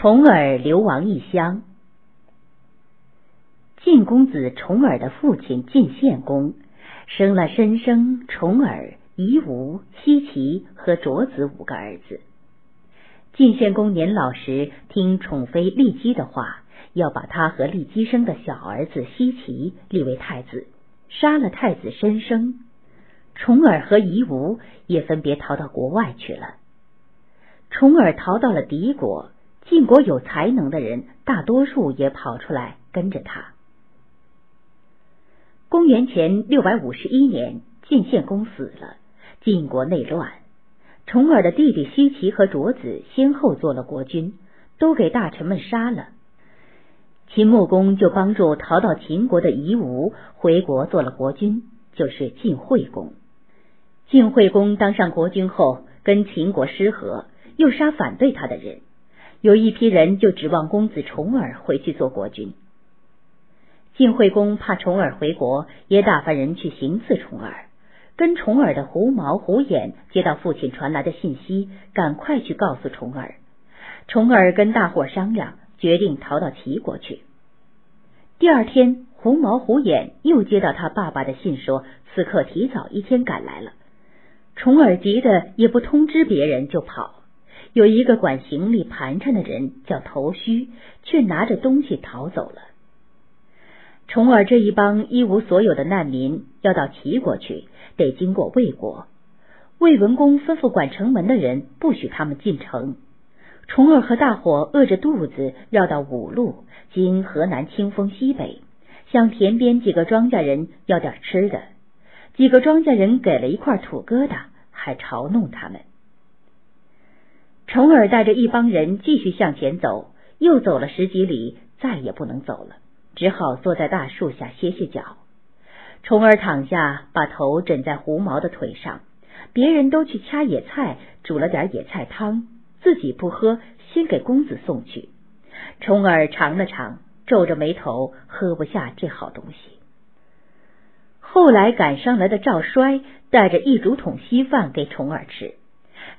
重耳流亡异乡。晋公子重耳的父亲晋献公生了申生、重耳、夷吾、奚齐和卓子五个儿子。晋献公年老时，听宠妃骊姬的话，要把他和骊姬生的小儿子奚齐立为太子，杀了太子申生。重耳和夷吾也分别逃到国外去了。重耳逃到了敌国，晋国有才能的人大多数也跑出来跟着他。公元前六百五十一年，晋献公死了，晋国内乱。重耳的弟弟奚齐和卓子先后做了国君，都给大臣们杀了。秦穆公就帮助逃到秦国的夷吾回国做了国君，就是晋惠公。晋惠公当上国君后，跟秦国失和，又杀反对他的人。有一批人就指望公子重耳回去做国君。晋惠公怕重耳回国，也打发人去行刺重耳。跟重耳的狐毛、狐眼接到父亲传来的信息，赶快去告诉重耳。重耳跟大伙商量，决定逃到齐国去。第二天，狐毛、狐眼又接到他爸爸的信，说此刻提早一天赶来了。重耳急得也不通知别人就跑。有一个管行李盘缠的人叫头须，却拿着东西逃走了。重耳这一帮一无所有的难民要到齐国去，得经过魏国。魏文公吩咐管城门的人不许他们进城。重耳和大伙饿着肚子，绕到五路，经河南清丰西北，向田边几个庄稼人要点吃的。几个庄稼人给了一块土疙瘩，还嘲弄他们。重耳带着一帮人继续向前走，又走了十几里，再也不能走了。只好坐在大树下歇歇脚。重耳躺下，把头枕在狐毛的腿上。别人都去掐野菜，煮了点野菜汤，自己不喝，先给公子送去。重耳尝了尝，皱着眉头，喝不下这好东西。后来赶上来的赵衰带着一竹筒稀饭给重耳吃。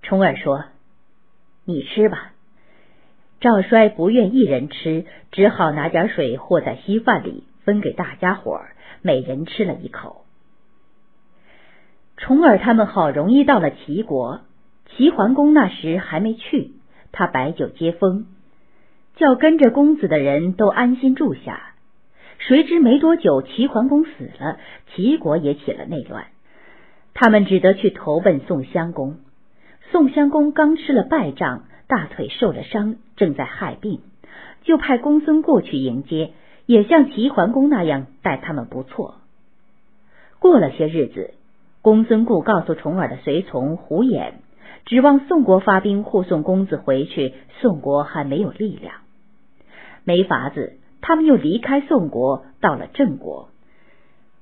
重耳说：“你吃吧。”赵衰不愿一人吃，只好拿点水和在稀饭里分给大家伙儿，每人吃了一口。重耳他们好容易到了齐国，齐桓公那时还没去，他摆酒接风，叫跟着公子的人都安心住下。谁知没多久，齐桓公死了，齐国也起了内乱，他们只得去投奔宋襄公。宋襄公刚吃了败仗。大腿受了伤，正在害病，就派公孙固去迎接，也像齐桓公那样待他们不错。过了些日子，公孙固告诉重耳的随从胡衍，指望宋国发兵护送公子回去，宋国还没有力量。没法子，他们又离开宋国，到了郑国。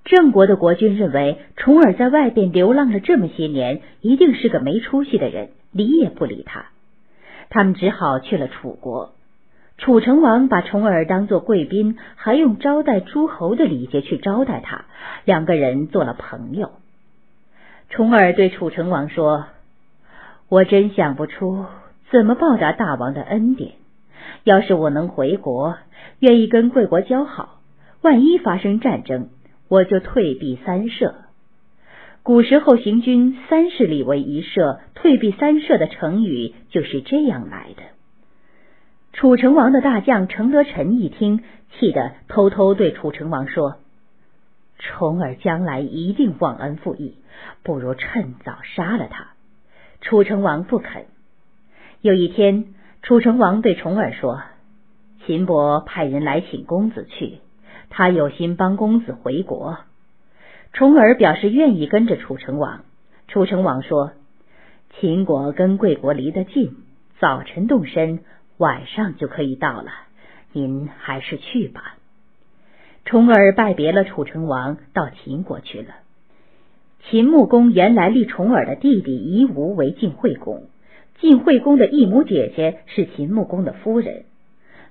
郑国的国君认为重耳在外边流浪了这么些年，一定是个没出息的人，理也不理他。他们只好去了楚国。楚成王把重耳当做贵宾，还用招待诸侯的礼节去招待他，两个人做了朋友。重耳对楚成王说：“我真想不出怎么报答大王的恩典。要是我能回国，愿意跟贵国交好。万一发生战争，我就退避三舍。”古时候行军三十里为一舍，退避三舍的成语就是这样来的。楚成王的大将程德臣一听，气得偷偷对楚成王说：“重耳将来一定忘恩负义，不如趁早杀了他。”楚成王不肯。有一天，楚成王对重耳说：“秦伯派人来请公子去，他有心帮公子回国。”重耳表示愿意跟着楚成王。楚成王说：“秦国跟贵国离得近，早晨动身，晚上就可以到了。您还是去吧。”重耳拜别了楚成王，到秦国去了。秦穆公原来立重耳的弟弟夷吾为晋惠公，晋惠公的异母姐姐是秦穆公的夫人。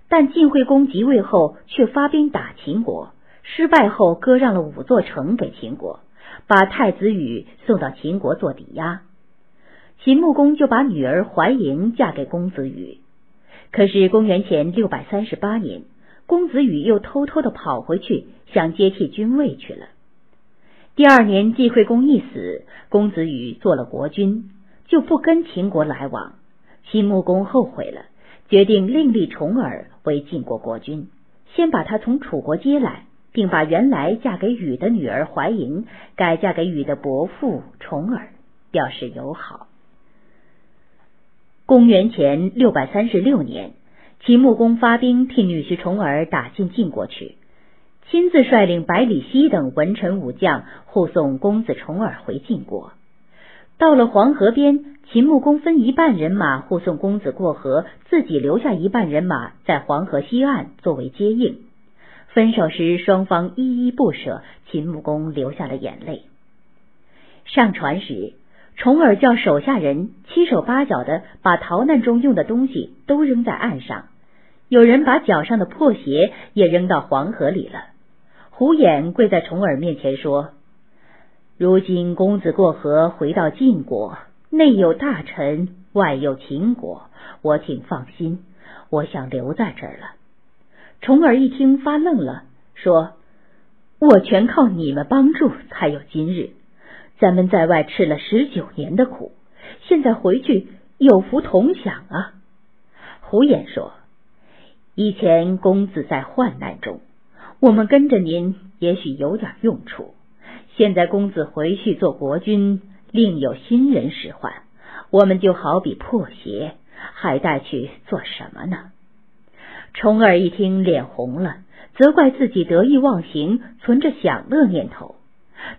但晋惠公即位后，却发兵打秦国。失败后，割让了五座城给秦国，把太子羽送到秦国做抵押。秦穆公就把女儿怀嬴嫁给公子羽。可是公元前六百三十八年，公子羽又偷偷的跑回去，想接替君位去了。第二年，晋惠公一死，公子羽做了国君，就不跟秦国来往。秦穆公后悔了，决定另立重耳为晋国国君，先把他从楚国接来，并把原来嫁给禹的女儿怀莹改嫁给禹的伯父重耳，表示友好。公元前六百三十六年，秦穆公发兵替女婿重耳打进晋国去。亲自率领百里奚等文臣武将护送公子重耳回晋国。到了黄河边，秦穆公分一半人马护送公子过河，自己留下一半人马在黄河西岸作为接应。分手时，双方依依不舍，秦穆公流下了眼泪。上船时，重耳叫手下人七手八脚的把逃难中用的东西都扔在岸上，有人把脚上的破鞋也扔到黄河里了。胡衍跪在重耳面前说：“如今公子过河回到晋国，内有大臣，外有秦国，我挺放心，我想留在这儿了。”重耳一听发愣了，说：“我全靠你们帮助才有今日，咱们在外吃了十九年的苦，现在回去有福同享啊。”胡衍说：“以前公子在患难中。”我们跟着您，也许有点用处。现在公子回去做国君，另有新人使唤，我们就好比破鞋，还带去做什么呢？重耳一听，脸红了，责怪自己得意忘形，存着享乐念头。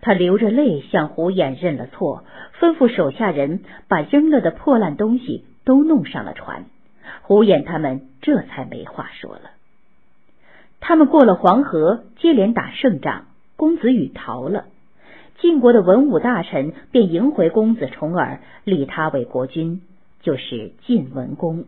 他流着泪向胡衍认了错，吩咐手下人把扔了的破烂东西都弄上了船。胡衍他们这才没话说了。他们过了黄河，接连打胜仗，公子羽逃了。晋国的文武大臣便迎回公子重耳，立他为国君，就是晋文公。